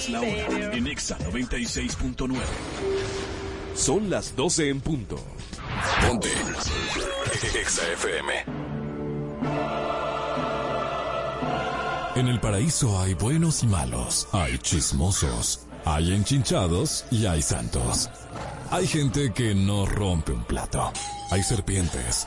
Es la hora en Exa 96.9. Son las 12 en punto. Ponte. Exa FM. En el paraíso hay buenos y malos, hay chismosos, hay enchinchados y hay santos. Hay gente que no rompe un plato. Hay serpientes.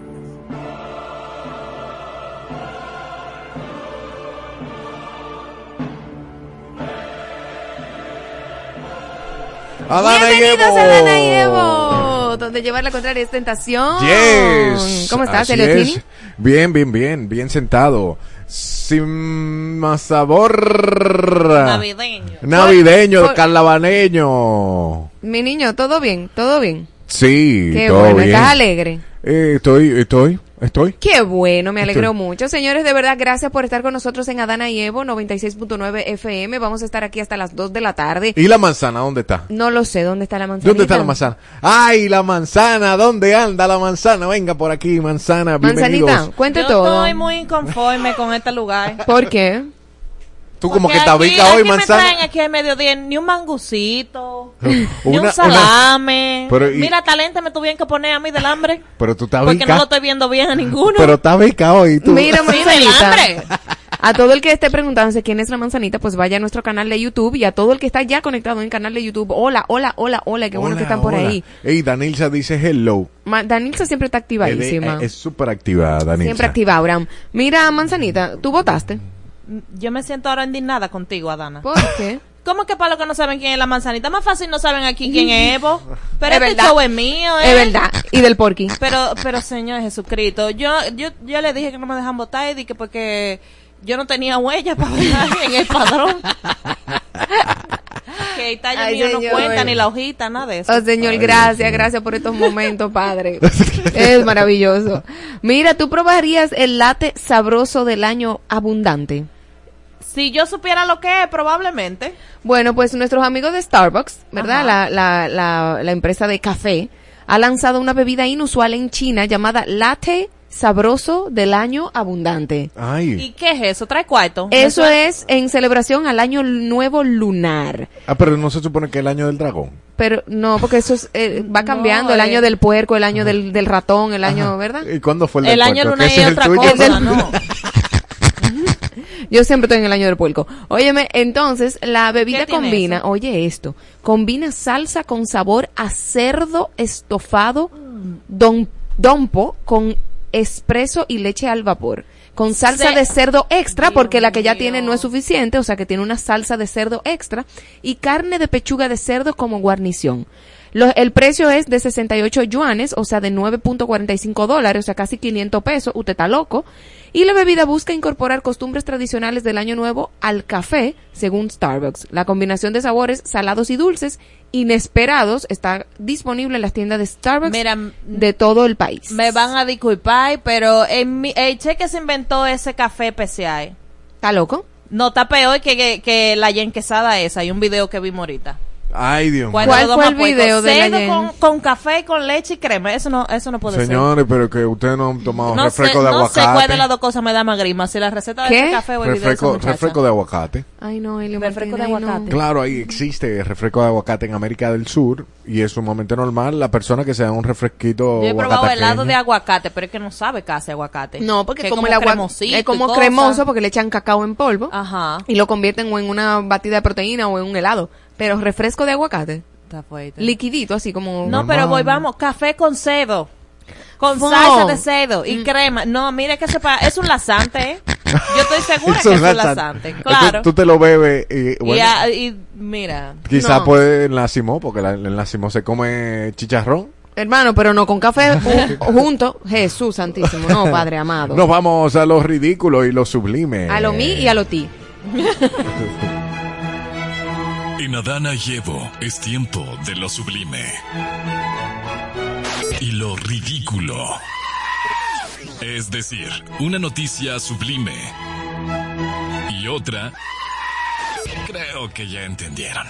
Adana y Bienvenidos Evo. a Adana y Evo, donde llevar la contraria es tentación. Yes. ¿Cómo estás, Así Eliotini? es. Bien, bien, bien, bien sentado. Sin más sabor. Navideño. Navideño, Por- calabaneño. Mi niño, ¿todo bien? ¿Todo bien? Sí, Qué todo bueno, bien. ¿estás alegre? Eh, estoy, estoy, estoy. Qué bueno, me alegro Estoy- mucho. Señores, de verdad, gracias por estar con nosotros en Adana y Evo 96.9 FM. Vamos a estar aquí hasta las 2 de la tarde. ¿Y la manzana dónde está? No lo sé, ¿dónde está la manzana? ¿Dónde está la manzana? ¡Ay, la manzana! ¿Dónde anda la manzana? Venga por aquí, manzana. Bienvenidos. Manzanita, cuente Yo todo. estoy muy inconforme con este lugar. ¿Por qué? Tú como Porque que tabica aquí- hoy, aquí me manzana. traen aquí al mediodía ni un mangucito, ni Una- un salame. Pero y- Mira, talento me tuvieron que poner a mí del hambre. Pero tú Porque no tabica. lo estoy viendo bien a ninguno. Pero tabica hoy. Tú. Mira, manzanita. hambre. A todo el que esté preguntándose quién es la manzanita, pues vaya a nuestro canal de YouTube y a todo el que está ya conectado en el canal de YouTube. Hola, hola, hola, hola, qué bueno que están por ahí. Ey, Danilza dice hello. Ma- Danilza siempre está activadísima. Es- Es súper activa, Danilza. siempre activa, Abraham. Mira, manzanita, ¿tú votaste? Yo me siento ahora indignada contigo, Adana. ¿Por qué? ¿Cómo que para los que no saben quién es la manzanita? Más fácil no saben aquí quién es Evo. Pero Es este verdad. show es mío, ¿eh? Es verdad. Y del porqui. Pero, pero Señor Jesucristo, yo, yo, yo le dije que no me dejan votar y dije porque yo no tenía huella para votar en el padrón. que el tallo Ay, mío no cuenta, ni la hojita, nada de eso. Oh, señor, Ay, gracias, gracias por estos momentos, padre. es maravilloso. Mira, ¿tú probarías el latte sabroso del año abundante? Si yo supiera lo que es, probablemente. Bueno, pues nuestros amigos de Starbucks, ¿verdad? La, la, la, la empresa de café ha lanzado una bebida inusual en China llamada latte sabroso del año abundante. ¿Y Ay. qué es eso? ¿Trae cuarto? Eso ¿Me es en celebración al año nuevo lunar. Ah, pero no se supone que es el año del dragón. Pero no, porque eso es, eh, va No, cambiando, el eh. año del puerco, el año del, del ratón, el año, Ajá. ¿verdad? ¿Y cuándo fue el El del año puerco? lunar ¿Que ese es el otra cosa, ¿no? Yo siempre estoy en el año del puerco. Óyeme, entonces la bebida ¿Qué tiene combina, eso? oye esto, combina salsa con sabor a cerdo estofado, don, dompo con espresso y leche al vapor. Con salsa Se- de cerdo extra, Dios porque la que ya tiene no es suficiente, o sea que tiene una salsa de cerdo extra, y carne de pechuga de cerdo como guarnición. El precio es de 68 yuanes, o sea, de 9.45 dólares, o sea, casi 500 pesos. Usted está loco. Y la bebida busca incorporar costumbres tradicionales del Año Nuevo al café, según Starbucks. La combinación de sabores salados y dulces inesperados está disponible en las tiendas de Starbucks Mira, de todo el país. Me van a disculpar, pero en mi, el cheque se inventó ese café PCI. ¿Está loco? No, está peor que, que, que la yenquesada esa. Hay un video que vimos ahorita. Ay, Dios mío. Cuando ¿Cuál fue el video de la con, con café, con leche y crema. Eso no, eso no puede Señores, pero que ustedes no han tomado ser. No sé, refresco de no aguacate. sé cuál de las dos cosas me da más grima. Si la receta de ¿Qué? ese café o el video de refresco, refresco de aguacate. Ay, no, Elio Refresco de no. aguacate. Claro, ahí existe refresco de aguacate en América del Sur y es sumamente normal la persona que se da un refresquito Yo he probado helado de aguacate, pero es que no sabe casi aguacate. No, porque Que como, es el agua cremosito es como cremoso porque le echan cacao en polvo Ajá. y lo convierten o en una batida de proteína o en un helado. Pero refresco de aguacate, Está fuerte. liquidito así como... No, pero voy, vamos, café con cedo. Con salsa de cedo Mm. y crema. No, mire que sepa, es un lasante, ¿eh? Yo estoy segura que es un. Tú- Claro. Tú, te lo bebes y, y, bueno, a- y mira, quizá No. puede en la Simó, porque la- en la Simó se come chicharrón. Hermano, pero no con café ju- junto. Jesús santísimo, no, Padre amado. Nos vamos a lo ridículo y lo sublime. A lo mí y a lo ti. En Adana y Evo es tiempo de lo sublime. Y lo ridículo. Es decir, una noticia sublime. Y otra... Creo que ya entendieron.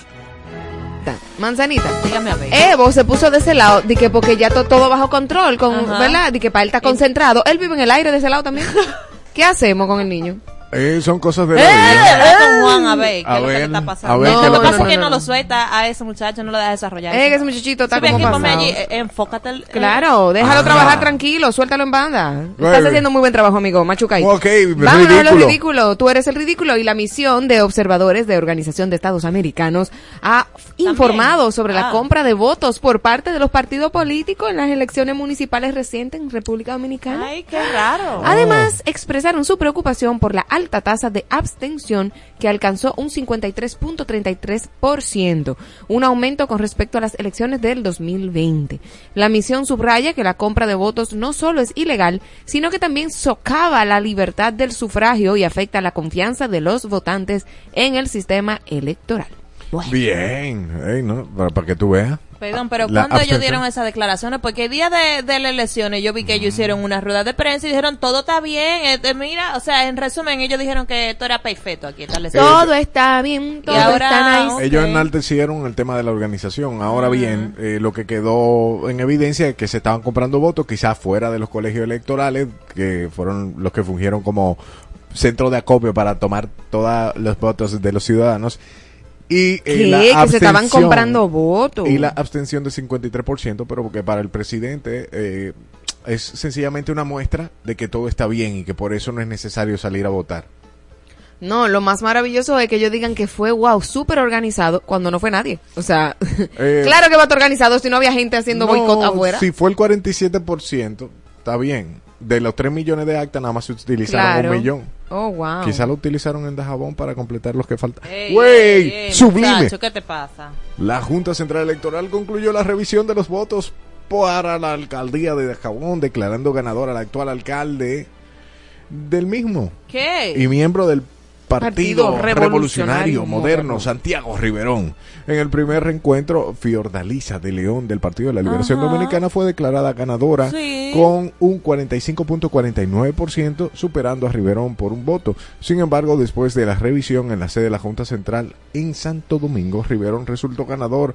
Ta, Manzanita. dígame a ver. Evo se puso de ese lado, de que porque ya to- todo bajo control, con, Ajá. ¿verdad? De que para él está concentrado. Él vive en el aire de ese lado también. ¿Qué hacemos con el niño? Eh, son cosas de la Eh, vida. habla con Juan a ver qué A es lo que le está a pasando. no, lo que pasa es que No, lo suelta a ese muchacho, no lo deja desarrollar. Eh, que ese muchachito está como pasado. allí, eh, enfócate. el- Claro, déjalo Ah. trabajar tranquilo, suéltalo en banda. Estás haciendo muy buen trabajo, amigo, machucay. Ok, Vámonos a lo ridículo. ridículo. Tú eres el ridículo y la misión de observadores de Organización de Estados Americanos ha informado sobre la Ah. compra de votos por parte de los partidos políticos en las elecciones municipales recientes en República Dominicana. Ay, qué raro. Además, expresaron su preocupación por la alta tasa de abstención que alcanzó un 53.33%, un aumento con respecto a las elecciones del 2020. La misión subraya que la compra de votos no solo es ilegal, sino que también socava la libertad del sufragio y afecta la confianza de los votantes en el sistema electoral. Bueno. Bien, ¿no? para, para que tú veas. Perdón, pero La ¿cuándo ellos abstención. dieron esas declaraciones? Porque el día de, de las elecciones yo vi que ellos hicieron una rueda de prensa y dijeron todo está bien. este, mira, o sea, en resumen, ellos dijeron que todo era perfecto aquí. Vez. Todo está bien, todo ahora- está nice. Ellos enaltecieron el tema de la organización. Ahora bien, eh, lo que quedó en evidencia es que se estaban comprando votos, quizás fuera de los colegios electorales, que fueron los que fungieron como centro de acopio para tomar todos los votos de los ciudadanos. Y eh, la. Que se estaban comprando votos. Y la abstención de 53%, pero porque para el presidente eh, es sencillamente una muestra de que todo está bien y que por eso no es necesario salir a votar. No, lo más maravilloso es que ellos digan que fue, wow, súper organizado cuando no fue nadie. O sea, Eh, claro que va a estar organizado si no había gente haciendo No, boicot afuera. Si fue el 47%, está bien. De los 3 millones de actas, nada más se utilizaron Claro. un millón. Oh, wow. Quizá lo utilizaron en Dajabón para completar los que faltan. Ey, ¡Wey! ey, ey, ¡Sublime! muchacho, ¿Qué te pasa? La Junta Central Electoral concluyó la revisión de los votos para la alcaldía de Dajabón, declarando ganador al actual alcalde del mismo ¿Qué? y miembro del Partido, Partido Revolucionario, Revolucionario Moderno, Moderno. Santiago Riverón. En el primer reencuentro, Fiordalisa de León del Partido de la Liberación Ajá. Dominicana fue declarada ganadora Sí. con un 45.49%, superando a Riverón por un voto. Sin embargo, después de la revisión en la sede de la Junta Central en Santo Domingo, Riverón resultó ganador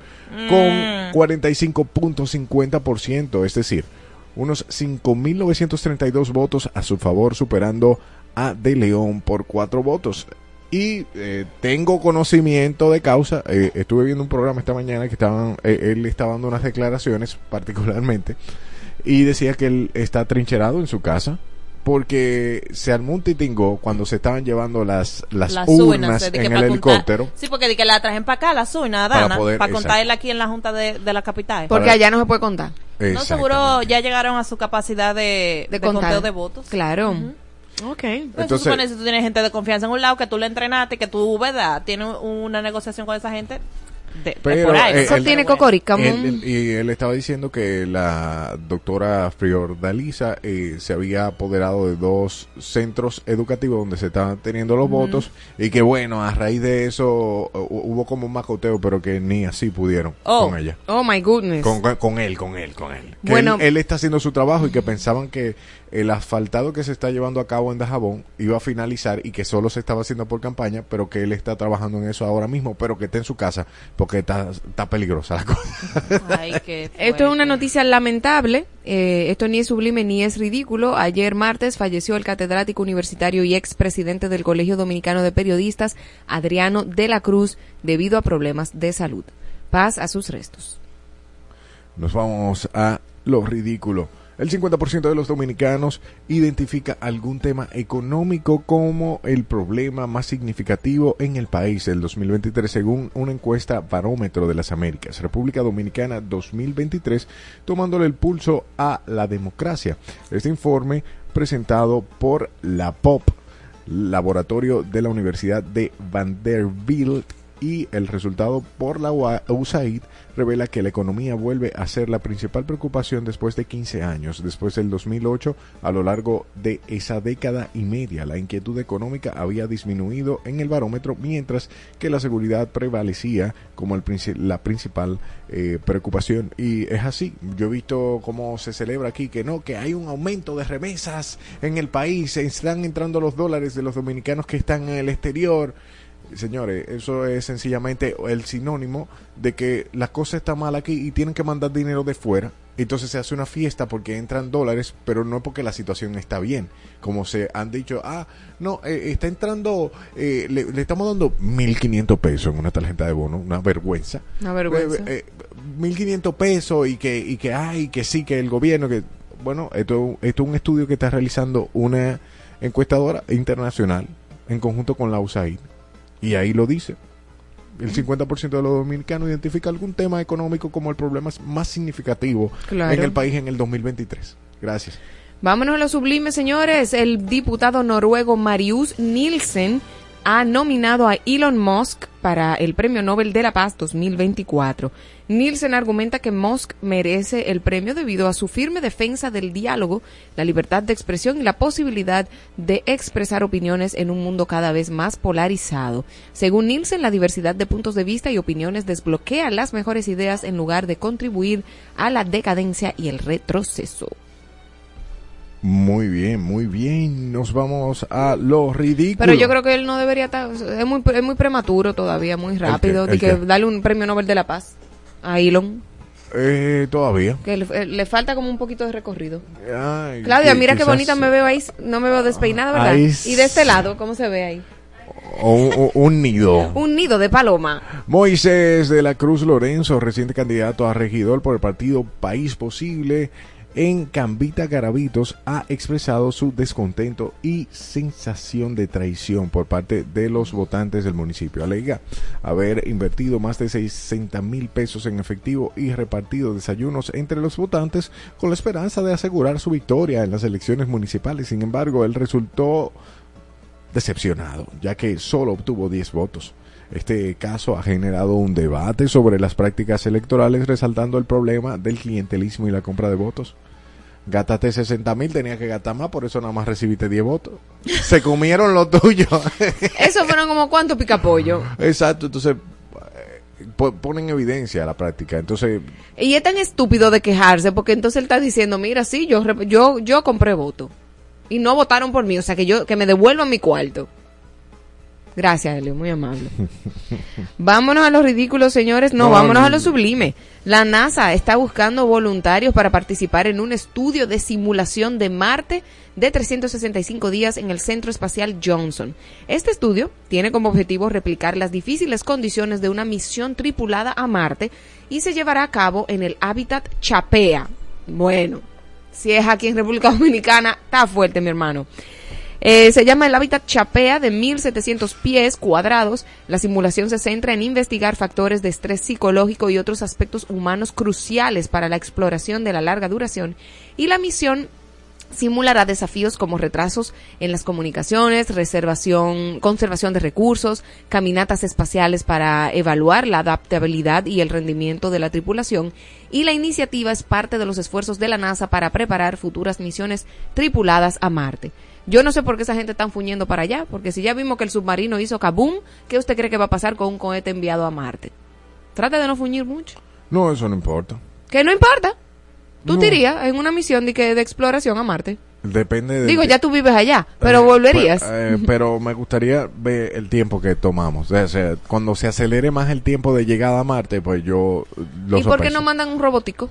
con Mm. 45.50%, es decir, unos 5.932 votos a su favor, superando a De León por cuatro votos. Y eh, tengo conocimiento de causa, eh, estuve viendo un programa esta mañana que estaban, eh, él estaba dando unas declaraciones particularmente, y decía que él está trincherado en su casa, porque se armó un titingo cuando se estaban llevando las, las, Las urnas que en el contar- helicóptero. sí, porque de que la trajen para acá, las urnas, Para Dana, poder- para exacto. contarla aquí en la Junta de, de la capital. Porque para- allá no se puede contar. No, seguro ya llegaron a su capacidad de, De, de contar. conteo de votos. Claro. Ok. Pero Entonces- supone si tú tienes gente de confianza en un lado, que tú le entrenaste, que tú, ¿verdad? Tienes una negociación con esa gente. De, de Pero, por ahí. eh, Eso él- tiene cocorica. Él- él- y él estaba diciendo que la doctora Friordalisa eh, se había apoderado de dos centros educativos donde se estaban teniendo los votos y que bueno, a raíz de eso hu- hubo como un macoteo, pero que ni así pudieron Oh. con ella. Oh my goodness. Con, con- con él, con él, con él. Que Bueno. él, él está haciendo su trabajo y que pensaban que el asfaltado que se está llevando a cabo en Dajabón iba a finalizar y que solo se estaba haciendo por campaña, pero que él está trabajando en eso ahora mismo, pero que está en su casa porque está, está peligrosa la cosa. Ay, qué Esto es una noticia lamentable. eh, esto ni es sublime ni es ridículo. Ayer martes falleció el catedrático universitario y expresidente del Colegio Dominicano de Periodistas, Adriano de la Cruz, debido a problemas de salud. Paz a sus restos. Nos vamos a lo ridículo. El 50% de los dominicanos identifica algún tema económico como el problema más significativo en el país del 2023 según una encuesta Barómetro de las Américas, República Dominicana 2023, tomándole el pulso a la democracia. Este informe presentado por la POP, laboratorio de la Universidad de Vanderbilt y el resultado por la USAID revela que la economía vuelve a ser la principal preocupación después de 15 años, después del 2008, a lo largo de esa década y media. La inquietud económica había disminuido en el barómetro, mientras que la seguridad prevalecía como el la principal eh, preocupación. Y es así, yo he visto cómo se celebra aquí que no, que hay un aumento de remesas en el país, están entrando los dólares de los dominicanos que están en el exterior. Señores, eso es sencillamente el sinónimo de que la cosa está mal aquí y tienen que mandar dinero de fuera. Entonces se hace una fiesta porque entran dólares, pero no porque la situación está bien. Como se han dicho, ah, no, eh, está entrando, eh, le, le estamos dando 1.500 pesos en una tarjeta de bono, una vergüenza. Una vergüenza. Eh, eh, 1.500 pesos y que, y que, ay, que sí, que el gobierno, que, bueno, esto, esto es un estudio que está realizando una encuestadora internacional en conjunto con la USAID. Y ahí lo dice. El 50% de los dominicanos identifica algún tema económico como el problema más significativo Claro. en el país en el 2023. Gracias. Vámonos a lo sublime, señores. El diputado noruego Marius Nielsen ha nominado a Elon Musk para el Premio Nobel de la Paz 2024. Nielsen argumenta que Musk merece el premio debido a su firme defensa del diálogo, la libertad de expresión y la posibilidad de expresar opiniones en un mundo cada vez más polarizado. Según Nielsen, la diversidad de puntos de vista y opiniones desbloquea las mejores ideas en lugar de contribuir a la decadencia y el retroceso. Muy bien, muy bien. Nos vamos a lo ridículo. Pero yo creo que él no debería estar, es muy, es muy prematuro todavía, muy rápido, de ¿El que darle un premio Nobel de la Paz a Elon, Eh, todavía. que le, eh, le falta como un poquito de recorrido. Ay, Claudia, que mira qué bonita me veo ahí, no me veo despeinada, ¿verdad? Ahí Y de este lado, ¿cómo se ve ahí? O un, o un nido. Un nido de paloma. Moisés de la Cruz Lorenzo, reciente candidato a regidor por el partido País Posible en Cambita Garavitos, ha expresado su descontento y sensación de traición por parte de los votantes del municipio. Alega haber invertido más de 60 mil pesos en efectivo y repartido desayunos entre los votantes con la esperanza de asegurar su victoria en las elecciones municipales. Sin embargo, él resultó decepcionado, ya que solo obtuvo 10 votos. Este caso ha generado un debate sobre las prácticas electorales, resaltando el problema del clientelismo y la compra de votos. Gastaste 60 mil, tenía que gastar más, por eso nada más recibiste 10 votos. Se comieron lo tuyo. Eso fueron como cuánto picapollo. Exacto, entonces eh, po- pone en evidencia la práctica. Entonces, Y es tan estúpido de quejarse, porque entonces él está diciendo, mira, sí, yo, yo, yo compré voto. Y no votaron por mí, o sea, que yo, que me devuelvan mi cuarto. Gracias, Elio, muy amable. vámonos a los ridículos, señores. No, No, vámonos no. a lo sublime. La NASA está buscando voluntarios para participar en un estudio de simulación de Marte de 365 días en el Centro Espacial Johnson. Este estudio tiene como objetivo replicar las difíciles condiciones de una misión tripulada a Marte y se llevará a cabo en el hábitat Chapea. Bueno, si es aquí en República Dominicana, está fuerte, mi hermano. Eh, se llama el hábitat Chapea de 1700 pies cuadrados. La simulación se centra en investigar factores de estrés psicológico y otros aspectos humanos cruciales para la exploración de la larga duración. Y la misión simulará desafíos como retrasos en las comunicaciones, reservación, conservación de recursos, caminatas espaciales para evaluar la adaptabilidad y el rendimiento de la tripulación y la iniciativa es parte de los esfuerzos de la NASA para preparar futuras misiones tripuladas a Marte. Yo no sé por qué esa gente está fuñendo para allá, porque si ya vimos que el submarino hizo kaboom, ¿qué usted cree que va a pasar con un cohete enviado a Marte? Trate de no fuñir mucho. No, eso no importa. Que no importa. Tú No. te irías en una misión de, que, de exploración a Marte. Depende de... Digo, ya tú vives allá, pero volverías. Pero, eh, pero me gustaría ver el tiempo que tomamos. O sea, cuando se acelere más el tiempo de llegada a Marte, pues yo lo ¿Y por qué no mandan un robotico?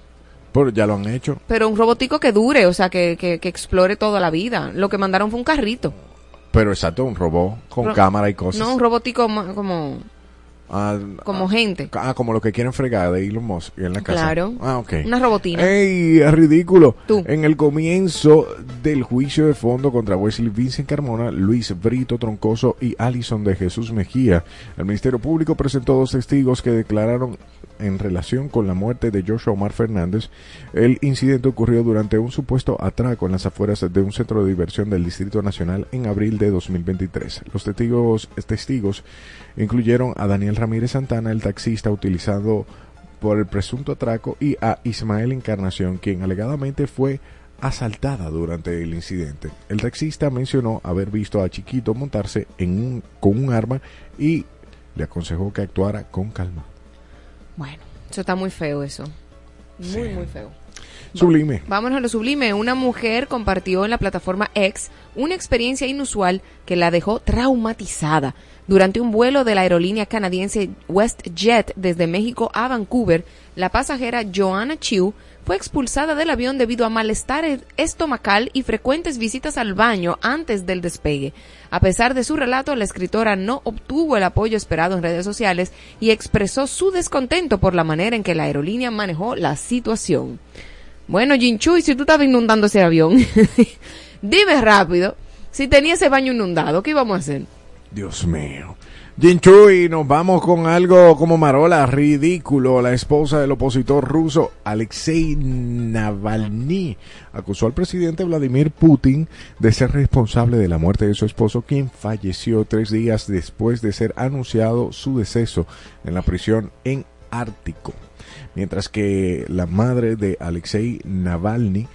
Pero ya lo han hecho. Pero un robotico que dure, o sea, que, que, que explore toda la vida. Lo que mandaron fue un carrito. Pero exacto, un robot con Ro- cámara y cosas. No, un robotico como, Ah, como ah, gente. Ah, como lo que quieren fregar de Elon Musk en la casa. Claro. Ah, ok. Una robotina. ¡Ey! Es ridículo. Tú. En el comienzo del juicio de fondo contra Wesley Vincent Carmona, Luis Brito Troncoso y Alison de Jesús Mejía, el Ministerio Público presentó dos testigos que declararon en relación con la muerte de Joshua Omar Fernández. El incidente ocurrió durante un supuesto atraco en las afueras de un centro de diversión del Distrito Nacional en abril de 2023. Los testigos, testigos incluyeron a Daniel Ramírez Santana, el taxista utilizado por el presunto atraco y a Ismael Encarnación, quien alegadamente fue asaltada durante el incidente. El taxista mencionó haber visto a Chiquito montarse en un, con un arma y le aconsejó que actuara con calma. Bueno, eso está muy feo eso. Muy, Sí. muy feo. Sublime. Vámonos a lo sublime. Una mujer compartió en la plataforma X una experiencia inusual que la dejó traumatizada. Durante un vuelo de la aerolínea canadiense WestJet desde México a Vancouver, la pasajera Joanna Chiu fue expulsada del avión debido a malestar e- estomacal y frecuentes visitas al baño antes del despegue. A pesar de su relato, la escritora no obtuvo el apoyo esperado en redes sociales y expresó su descontento por la manera en que la aerolínea manejó la situación. Bueno, Jinchu, y si tú estabas inundando ese avión, dime rápido, si tenía ese baño inundado, ¿qué íbamos a hacer? Dios mío. Jinchuy, nos vamos con algo como Marola, ridículo. La esposa del opositor ruso Alexei Navalny acusó al presidente Vladimir Putin de ser responsable de la muerte de su esposo, quien falleció tres días después de ser anunciado su deceso en la prisión en Ártico. Mientras que la madre de Alexei Navalny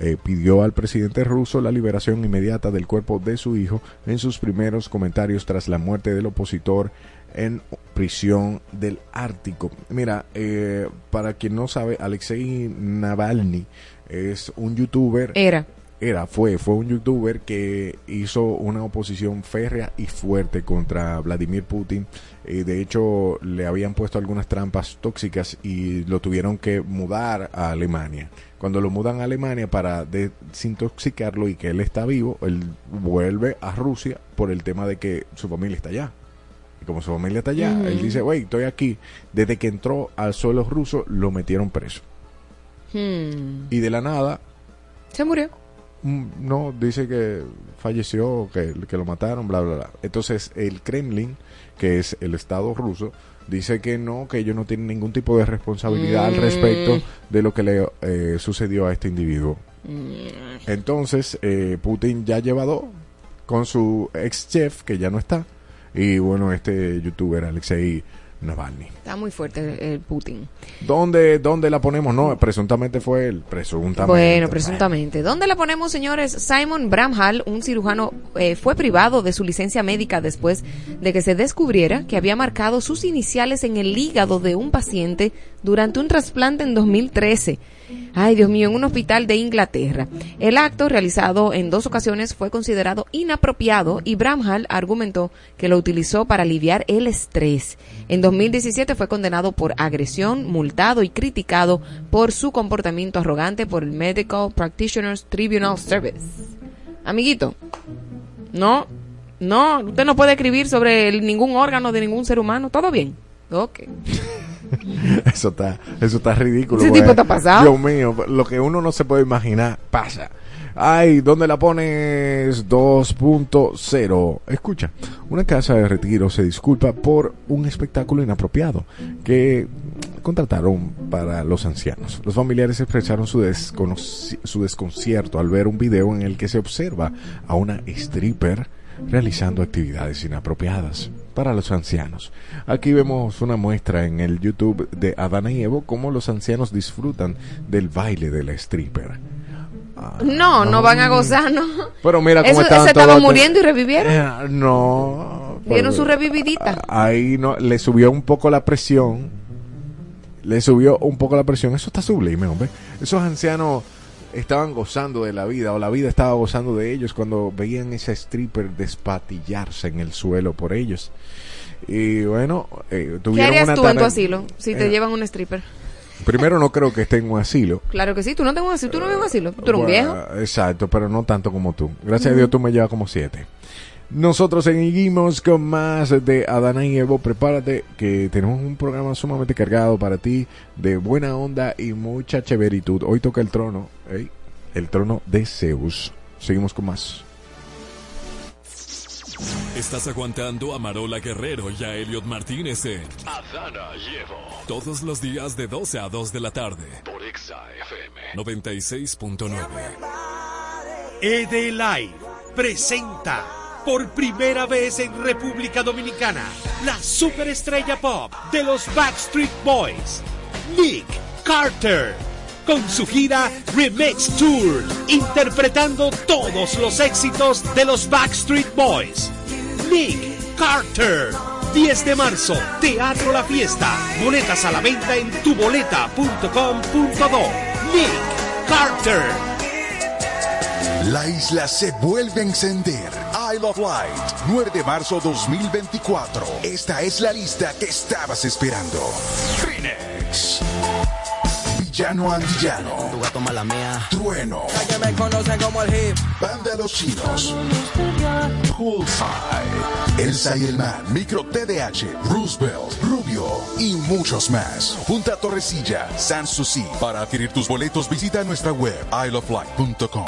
eh, pidió al presidente ruso la liberación inmediata del cuerpo de su hijo en sus primeros comentarios tras la muerte del opositor en prisión del Ártico. Mira, eh, para quien no sabe, Alexei Navalny es un youtuber Era. Era, fue, fue un youtuber que hizo una oposición férrea y fuerte contra Vladimir Putin. Eh, de hecho, le habían puesto algunas trampas tóxicas y lo tuvieron que mudar a Alemania. Cuando lo mudan a Alemania para desintoxicarlo y que él está vivo, él vuelve a Rusia por el tema de que su familia está allá. Y como su familia está allá, él dice, wey, estoy aquí. Desde que entró al suelo ruso, lo metieron preso. Hmm. Y de la nada, Se murió. Mm, No, dice que falleció, que, que lo mataron, bla, bla, bla. Entonces, el Kremlin, que es el Estado ruso, dice que no, que ellos no tienen ningún tipo de responsabilidad al Mm. respecto de lo que le eh, sucedió a este individuo. Mm. Entonces, eh, Putin ya lleva dos con su ex chef, que ya no está, y bueno, este youtuber Alexei Navalny. Está muy fuerte el, Putin. ¿Dónde, ¿Dónde la ponemos? No, presuntamente fue él, presuntamente. Bueno, presuntamente. ¿Dónde la ponemos, señores? Simon Bramhall, un cirujano, eh, fue privado de su licencia médica después de que se descubriera que había marcado sus iniciales en el hígado de un paciente durante un trasplante en 2013. Ay, Dios mío, en un hospital de Inglaterra. El acto, realizado en dos ocasiones, fue considerado inapropiado y Bramhall argumentó que lo utilizó para aliviar el estrés. En 2017 fue condenado por agresión, multado y criticado por su comportamiento arrogante por el Medical Practitioners Tribunal Service. Amiguito, no, no, usted no puede escribir sobre ningún órgano de ningún ser humano. ¿Todo bien? Ok. Eso está, eso está ridículo. Ese tipo está pasado. Dios mío, lo que uno no se puede imaginar pasa. Ay, ¿dónde la pones? 2.0. Escucha, una casa de retiro se disculpa por un espectáculo inapropiado que contrataron para los ancianos. Los familiares expresaron su, su desconcierto al ver un video en el que se observa a una stripper realizando actividades inapropiadas para los ancianos. Aquí vemos una muestra en el YouTube de Adana y Evo cómo los ancianos disfrutan del baile de la stripper. Ah, No, no van a gozar, ¿no? Pero mira cómo Eso- estaban se estaban muriendo y revivieron. Eh, no. Dieron pero- su revividita. Ahí no, le subió un poco la presión. Le subió un poco la presión. Eso está sublime, hombre. Esos ancianos estaban gozando de la vida o la vida estaba gozando de ellos cuando veían esa stripper despatillarse en el suelo por ellos. Y bueno, eh, ¿Qué tuvieron harías una tú en tu asilo si te Eh, llevan un stripper? Primero no creo que esté en un asilo. Claro que sí, tú no tengo un asilo, tú no vives un asilo, tú eres un viejo. Exacto, pero no tanto como tú. Gracias a Dios tú me llevas como siete. Nosotros seguimos con más de Adana y Evo. Prepárate que tenemos un programa sumamente cargado para ti de buena onda y mucha chéveritud. Hoy toca el trono, ¿eh? el trono de Zeus. Seguimos con más. Estás aguantando a Marola Guerrero y a Elliot Martínez en Adana Llevo todos los días de 12 a 2 de la tarde. por Exa FM. 96.9. Edelive presenta por primera vez en República Dominicana la superestrella pop de los Backstreet Boys, Nick Carter, con su gira Remix Tour, interpretando todos los éxitos de los Backstreet Boys. Nick Carter. 10 de marzo, Teatro La Fiesta. Boletas a la venta en tuboleta.com.do. Nick Carter. La isla se vuelve a encender. Of Light, 9 de marzo 2024. Esta es la lista que estabas esperando. Phoenix. Villano Antillano. Tu gato mala mía. Trueno. Que me conocen como el hip. Banda Los Chinos. Poolside. Elsa y el Man. Micro TDH. Roosevelt. Rubio. Y muchos más. Punta Torrecilla. Sanssouci. Para adquirir tus boletos visita nuestra web. isleoflight.com.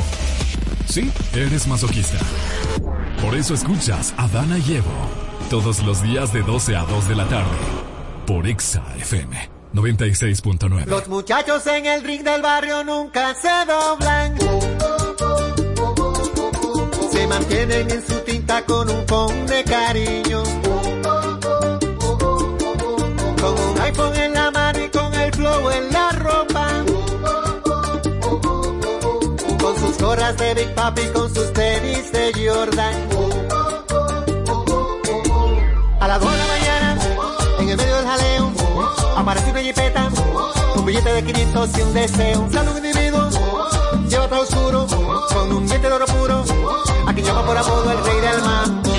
Sí, eres masoquista. Por eso escuchas a Dana y Evo todos los días de 12 a 2 de la tarde por Exa FM 96.9. Los muchachos en el ring del barrio nunca se doblan. Se mantienen en su tinta con un pon de cariño. Con un iPhone en de Big Papi, con sus tenis de Jordan. A las 2 de la mañana, en el medio del jaleo, aparece una jipeta, un billete de 500 y un deseo. Sale un individuo, lleva todo oscuro, con un diente de oro puro, a quien llama por apodo el rey del mambo.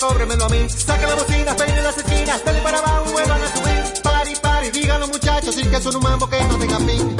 Cóbremelo a mí. Saquen la bocina, peinen las esquinas, dale para abajo, vuelvan a subir. Pari, pari, digan muchachos, sí que son un mambo que no tenga fin.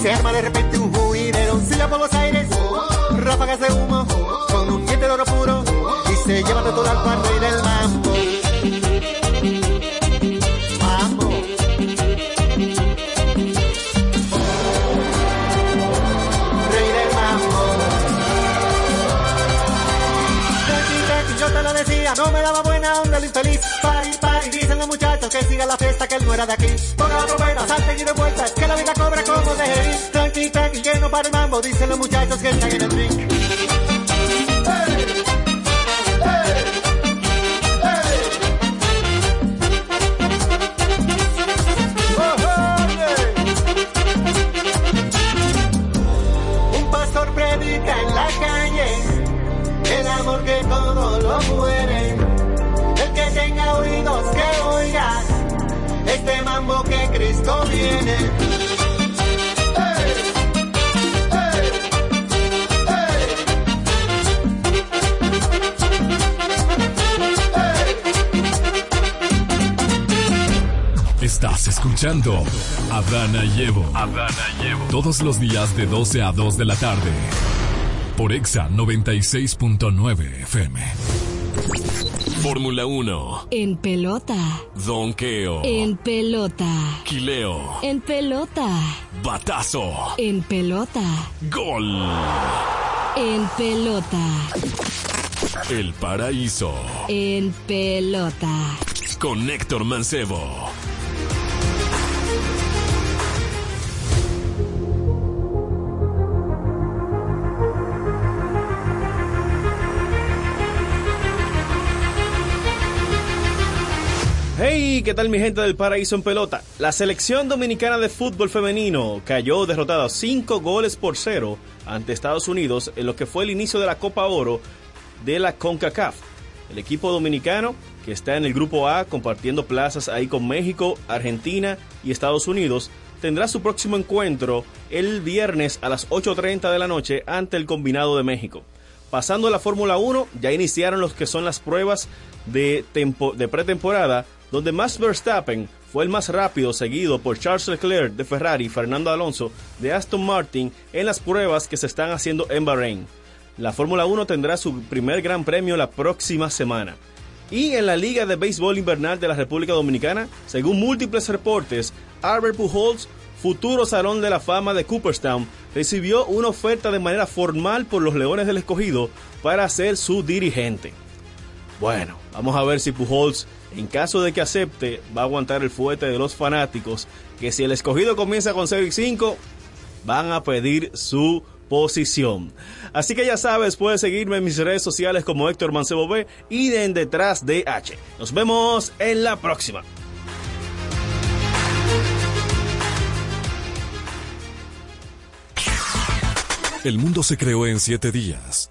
se arma de repente un juidero, silla por los aires, ráfagas de humo, con un diente de oro puro, y se lleva de todo al par rey del mambo. Mambo. Rey del mambo. Yo te lo decía, no me daba buena onda el infeliz. Pari, pari, dicen los muchachos que siga la que él no era de aquí. Ponga la trompeta, salte y de vuelta, que la vida cobra como de. Tranqui, tranqui, que no para el mambo, dicen los muchachos que están en el drink. Escuchando Adana y Evo. Todos los días de 12 a 2 de la tarde. Por Exa 96.9 FM. Fórmula 1. En pelota. Donkeo. En pelota. Quileo. En pelota. Batazo. En pelota. Gol. En pelota. El paraíso. En pelota. Con Héctor Mancebo. Hey, ¿qué tal mi gente del Paraíso en Pelota? La selección dominicana de fútbol femenino cayó derrotada 5 goles por 0 ante Estados Unidos en lo que fue el inicio de la Copa Oro de la CONCACAF. El equipo dominicano, que está en el grupo A compartiendo plazas ahí con México, Argentina y Estados Unidos, tendrá su próximo encuentro el viernes a las 8.30 de la noche ante el combinado de México. Pasando a la Fórmula 1, ya iniciaron los que son las pruebas de, tempo- de pretemporada, donde Max Verstappen fue el más rápido, seguido por Charles Leclerc de Ferrari y Fernando Alonso de Aston Martin en las pruebas que se están haciendo en Bahrein. La Fórmula 1 tendrá su primer gran premio la próxima semana. Y en la Liga de Béisbol Invernal de la República Dominicana, según múltiples reportes, Albert Pujols, futuro Salón de la Fama de Cooperstown, recibió una oferta de manera formal por los Leones del Escogido para ser su dirigente. Bueno, vamos a ver si Pujols, en caso de que acepte, va a aguantar el fuete de los fanáticos, que si el escogido comienza con 0 y 5, van a pedir su posición. Así que ya sabes, puedes seguirme en mis redes sociales como Héctor Mancebo B y en Detrás de H. Nos vemos en la próxima. El mundo se creó en siete días,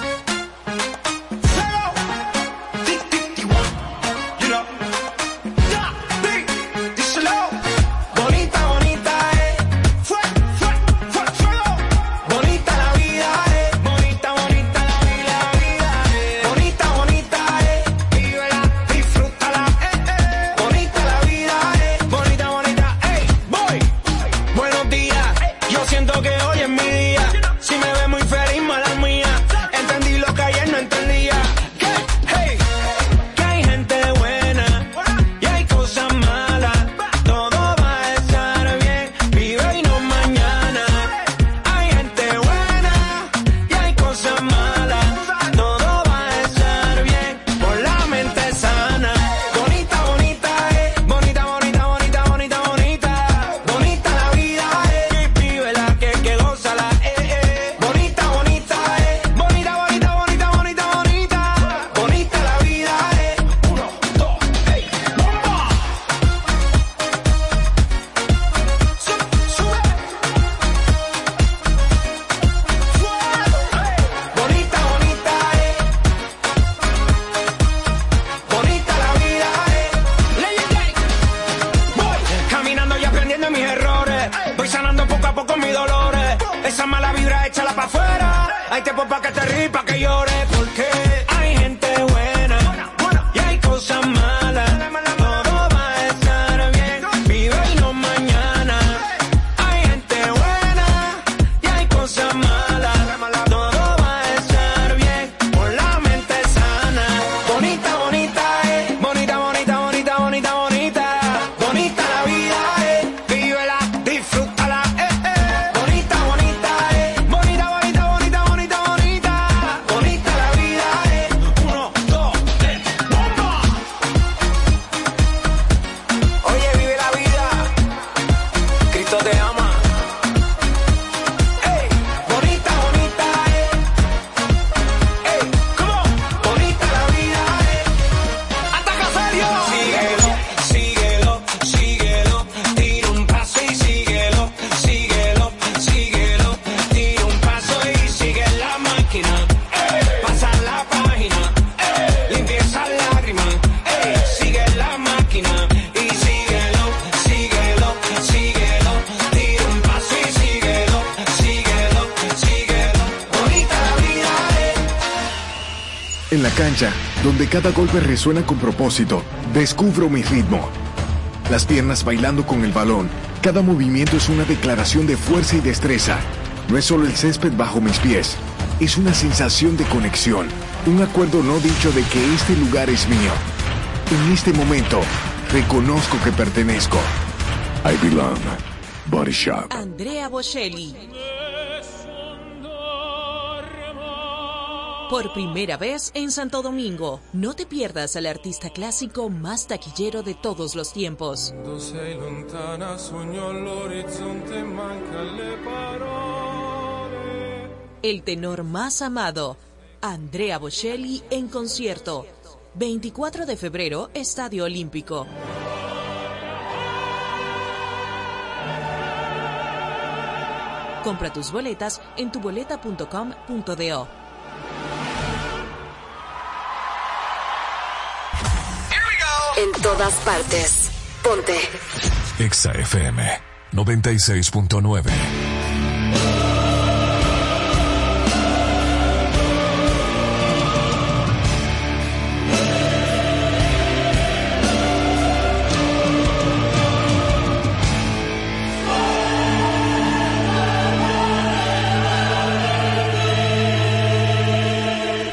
donde cada golpe resuena con propósito, descubro mi ritmo. Las piernas bailando con el balón, cada movimiento es una declaración de fuerza y destreza. No es solo el césped bajo mis pies, es una sensación de conexión, un acuerdo no dicho de que este lugar es mío. En este momento, reconozco que pertenezco. I belong. Body Shop. Andrea Bocelli. Por primera vez en Santo Domingo, no te pierdas al artista clásico más taquillero de todos los tiempos. El tenor más amado, Andrea Bocelli en concierto. 24 de febrero, Estadio Olímpico. Compra tus boletas en tuboleta.com.do. todas partes. Ponte. Exa FM 96.9.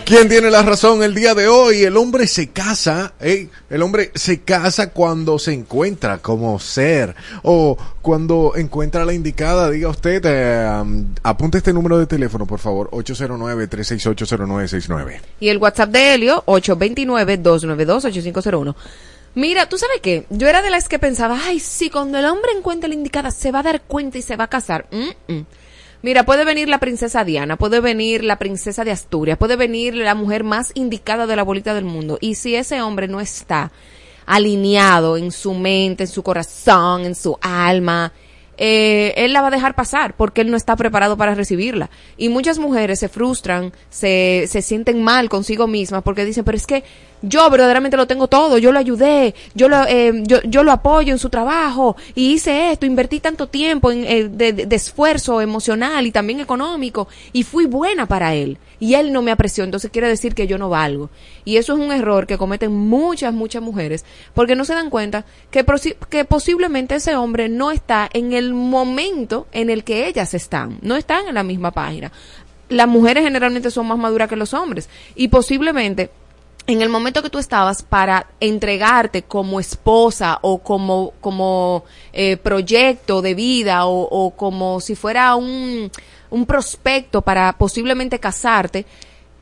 ¿Quién tiene la razón el día de hoy? El hombre se casa, ¿eh? el hombre se casa cuando se encuentra como ser o cuando encuentra la indicada. Diga usted, eh, apunte este número de teléfono, por favor, 809-368-0969. Y el WhatsApp de Helio, 829-292-8501. Mira, ¿tú sabes qué? Yo era de las que pensaba, ay, sí, cuando el hombre encuentre la indicada se va a dar cuenta y se va a casar. Mm, mm. Mira, puede venir la princesa Diana, puede venir la princesa de Asturias, puede venir la mujer más indicada de la bolita del mundo. Y si ese hombre no está alineado en su mente, en su corazón, en su alma, eh, él la va a dejar pasar porque él no está preparado para recibirla. Y muchas mujeres se frustran, se, se sienten mal consigo mismas porque dicen, pero es que yo verdaderamente lo tengo todo, yo lo ayudé, yo lo, eh, yo, yo lo apoyo en su trabajo y hice esto, invertí tanto tiempo en, eh, de, de- esfuerzo emocional y también económico y fui buena para él y él no me apreció, entonces quiere decir que yo no valgo. Y eso es un error que cometen muchas, muchas mujeres porque no se dan cuenta que, que posiblemente ese hombre no está en el momento en el que ellas están, no están en la misma página. Las mujeres generalmente son más maduras que los hombres y posiblemente en el momento que tú estabas para entregarte como esposa o como, como eh, proyecto de vida o, o como si fuera un, un prospecto para posiblemente casarte,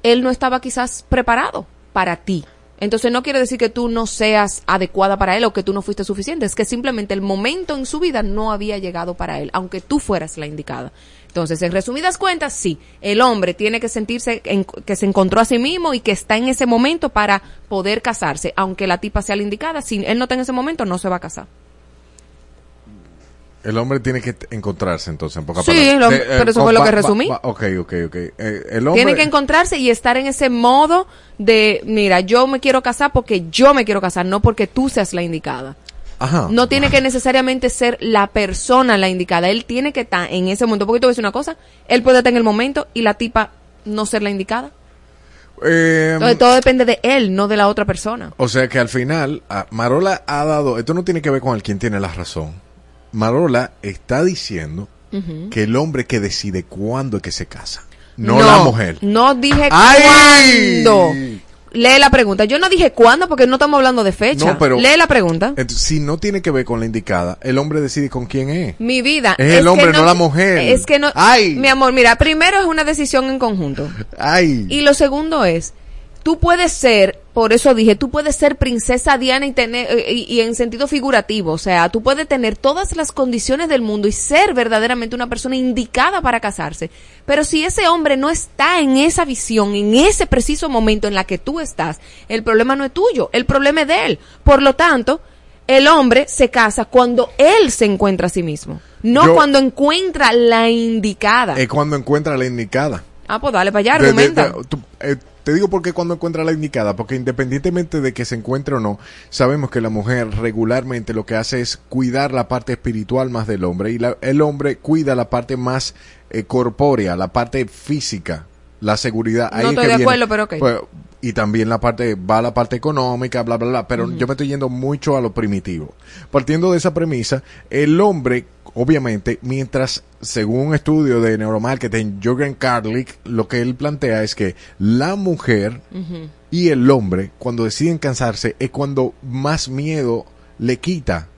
él no estaba quizás preparado para ti. Entonces no quiere decir que tú no seas adecuada para él o que tú no fuiste suficiente, es que simplemente el momento en su vida no había llegado para él, aunque tú fueras la indicada. Entonces, en resumidas cuentas, sí, el hombre tiene que sentirse en- que se encontró a sí mismo y que está en ese momento para poder casarse, aunque la tipa sea la indicada, si él no está en ese momento, no se va a casar. El hombre tiene que encontrarse entonces, en pocas Sí, palabras. el hombre- pero eso fue lo que resumí. ok, ok, ok. Eh, el hombre... Tiene que encontrarse y estar en ese modo de, mira, yo me quiero casar porque yo me quiero casar, no porque tú seas la indicada. Ajá. No tiene que necesariamente ser la persona la indicada. Él tiene que estar en ese momento. Porque a decir una cosa. Él puede estar en el momento y la tipa no ser la indicada. Eh, Entonces todo depende de él, no de la otra persona. O sea que al final, ah, Marola ha dado, esto no tiene que ver con el quien tiene la razón. Marola está diciendo que el hombre que decide cuándo es que se casa, no, la mujer. No dije ¡Ay! cuándo. Lee la pregunta. Yo no dije cuándo porque no estamos hablando de fecha. No, pero- Lee la pregunta. Si no tiene que ver con la indicada, el hombre decide con quién es. Mi vida. Es el hombre, no la mujer. Es que no. Ay. Mi amor, mira, primero es una decisión en conjunto. Ay. Y lo segundo es, tú puedes ser, por eso dije, tú puedes ser princesa Diana y tener, eh, y, y en sentido figurativo, o sea, tú puedes tener todas las condiciones del mundo y ser verdaderamente una persona indicada para casarse. Pero si ese hombre no está en esa visión, en ese preciso momento en la que tú estás, el problema no es tuyo, el problema es de él. Por lo tanto, el hombre se casa cuando él se encuentra a sí mismo, no Yo- cuando encuentra la indicada. Es cuando encuentra la indicada. ah, pues dale para allá, De- de- argumenta. de- tú- eh, te digo por qué cuando encuentra la indicada, porque independientemente de que se encuentre o no, sabemos que la mujer regularmente lo que hace es cuidar la parte espiritual más del hombre y la- el hombre cuida la parte más eh, corpórea, la parte física. la seguridad. Ahí No es estoy que de viene. acuerdo, pero ok. Pues, y también la parte, va la parte económica, bla, bla, bla. Pero yo me estoy yendo mucho a lo primitivo. Partiendo de esa premisa, el hombre, obviamente, mientras, según un estudio de neuromarketing, Jürgen Karlik, lo que él plantea es que la mujer y el hombre, cuando deciden cansarse, es cuando más miedo le quita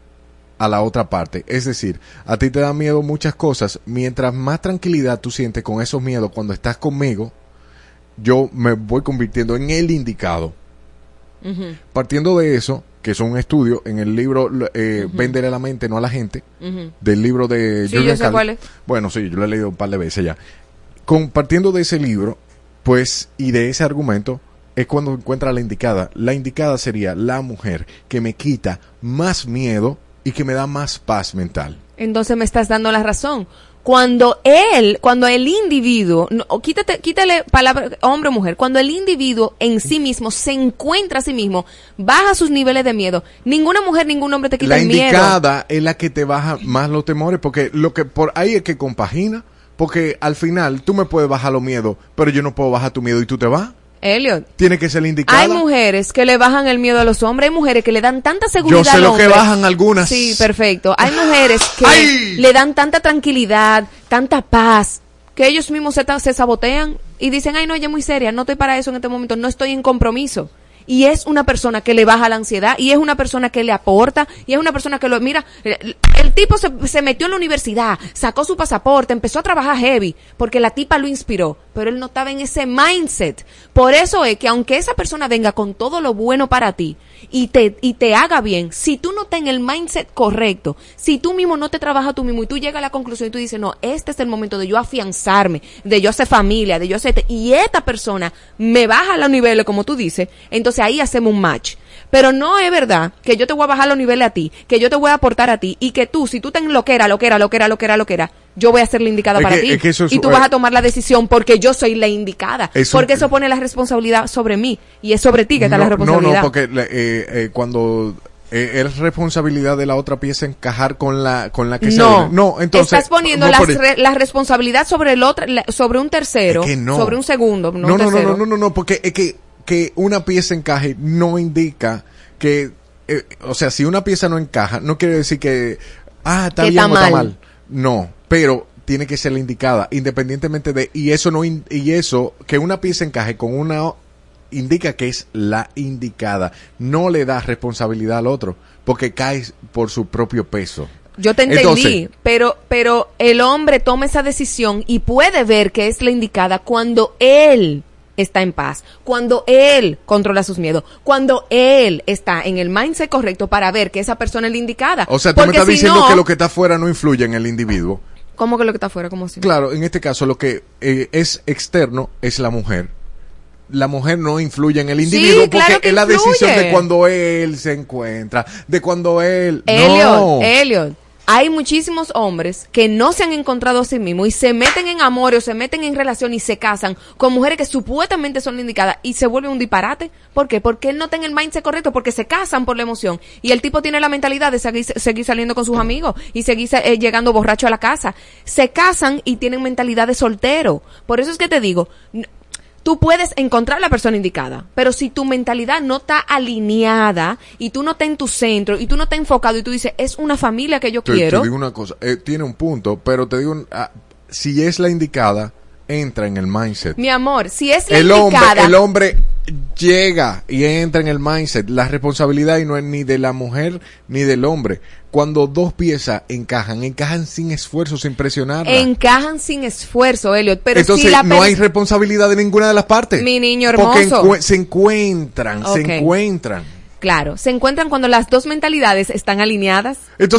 a la otra parte. Es decir, a ti te da miedo muchas cosas, mientras más tranquilidad tú sientes con esos miedos cuando estás conmigo, yo me voy convirtiendo en el indicado. Partiendo de eso, que es un estudio en el libro eh, Véndele a la mente, no a la gente, del libro de Sí, Jürgen yo sé Karl. cuál es. Bueno, sí, yo lo he leído un par de veces ya. Con, partiendo de ese libro, pues, y de ese argumento, es cuando encuentra la indicada. La indicada sería la mujer que me quita más miedo y que me da más paz mental. Entonces me estás dando la razón. Cuando él, cuando el individuo, no, quítate, quítale palabra hombre o mujer, cuando el individuo en sí mismo se encuentra a sí mismo, baja sus niveles de miedo. Ninguna mujer, ningún hombre te quita La el miedo. indicada es la que te baja más los temores, porque lo que por ahí es que compagina, porque al final tú me puedes bajar los miedos, pero yo no puedo bajar tu miedo y tú te vas. Elliot, Tiene que ser indicada. hay mujeres que le bajan el miedo a los hombres, hay mujeres que le dan tanta seguridad Yo sé al lo que bajan algunas. Sí, perfecto. Hay mujeres que ¡Ay! le dan tanta tranquilidad, tanta paz, que ellos mismos se, se sabotean y dicen, ay no, ella es muy seria, no estoy para eso en este momento, no estoy en compromiso. Y es una persona que le baja la ansiedad, y es una persona que le aporta, y es una persona que lo, mira, el, tipo se, se metió en la universidad, sacó su pasaporte, empezó a trabajar heavy, porque la tipa lo inspiró, pero él no estaba en ese mindset. Por eso es que aunque esa persona venga con todo lo bueno para ti, y te, y te haga bien, si tú no estás en el mindset correcto, si tú mismo no te trabajas tú mismo y tú llegas a la conclusión y tú dices, no, este es el momento de yo afianzarme, de yo hacer familia, de yo hacer, y esta persona me baja los niveles, como tú dices, entonces ahí hacemos un match. Pero no es verdad que yo te voy a bajar los niveles a ti, que yo te voy a aportar a ti, y que tú, si tú lo que era, lo que yo voy a ser la indicada Es para que- ti. es que eso es- y tú eh, vas a tomar la decisión porque yo soy la indicada. Eso- porque eso pone la responsabilidad sobre mí, y es sobre ti que está la no, responsabilidad. no, porque le- eh, eh, cuando eh, es responsabilidad de la otra pieza encajar con la con la que se no, no, entonces estás poniendo no re- la responsabilidad sobre el otro, la- sobre un tercero, Es que no. sobre un segundo, no, no, un no, no, no, no, no, no, porque es que, que una pieza encaje no indica que, eh, o sea, si una pieza no encaja, no quiere decir que, ah, está Que bien está o está mal. No, pero tiene que ser la indicada, independientemente de, y eso no, y eso, que una pieza encaje con una, indica que es la indicada, no le da responsabilidad al otro, porque caes por su propio peso. Yo te entendí, Entonces- pero pero el hombre toma esa decisión y puede ver que es la indicada cuando él está en paz, cuando él controla sus miedos, cuando él está en el mindset correcto para ver que esa persona es la indicada. O sea, tú me estás si diciendo no- que lo que está afuera no influye en el individuo. ¿Cómo que lo que está afuera? ¿Cómo así? Claro, en este caso lo que eh, es externo es la mujer. La mujer no influye en el Sí, individuo porque claro es la decisión de cuando él se encuentra, de cuando él... Elliot, no. Elliot, hay muchísimos hombres que no se han encontrado a sí mismos y se meten en amor o se meten en relación y se casan con mujeres que supuestamente son indicadas y se vuelve un disparate. ¿Por qué? Porque no está en el mindset correcto, porque se casan por la emoción y el tipo tiene la mentalidad de seguir, seguir saliendo con sus amigos y seguir eh, llegando borracho a la casa. Se casan y tienen mentalidad de soltero. Por eso es que te digo, Tú puedes encontrar la persona indicada, pero si tu mentalidad no está alineada y tú no estás en tu centro y tú no estás enfocado y tú dices, es una familia que yo Te, quiero, te digo una cosa, eh, tiene un punto, pero te digo, un- ah, si es la indicada, entra en el mindset. mi amor, si es la el hombre, indicada, el hombre llega y entra en el mindset. La responsabilidad y no es ni de la mujer ni del hombre. Cuando dos piezas encajan, encajan sin esfuerzo, sin presionarla. encajan sin esfuerzo, Elliot, pero Entonces si la no hay responsabilidad de ninguna de las partes. Mi niño Porque hermoso. encue- se encuentran, se encuentran. Claro, se encuentran cuando las dos mentalidades están alineadas. Entonces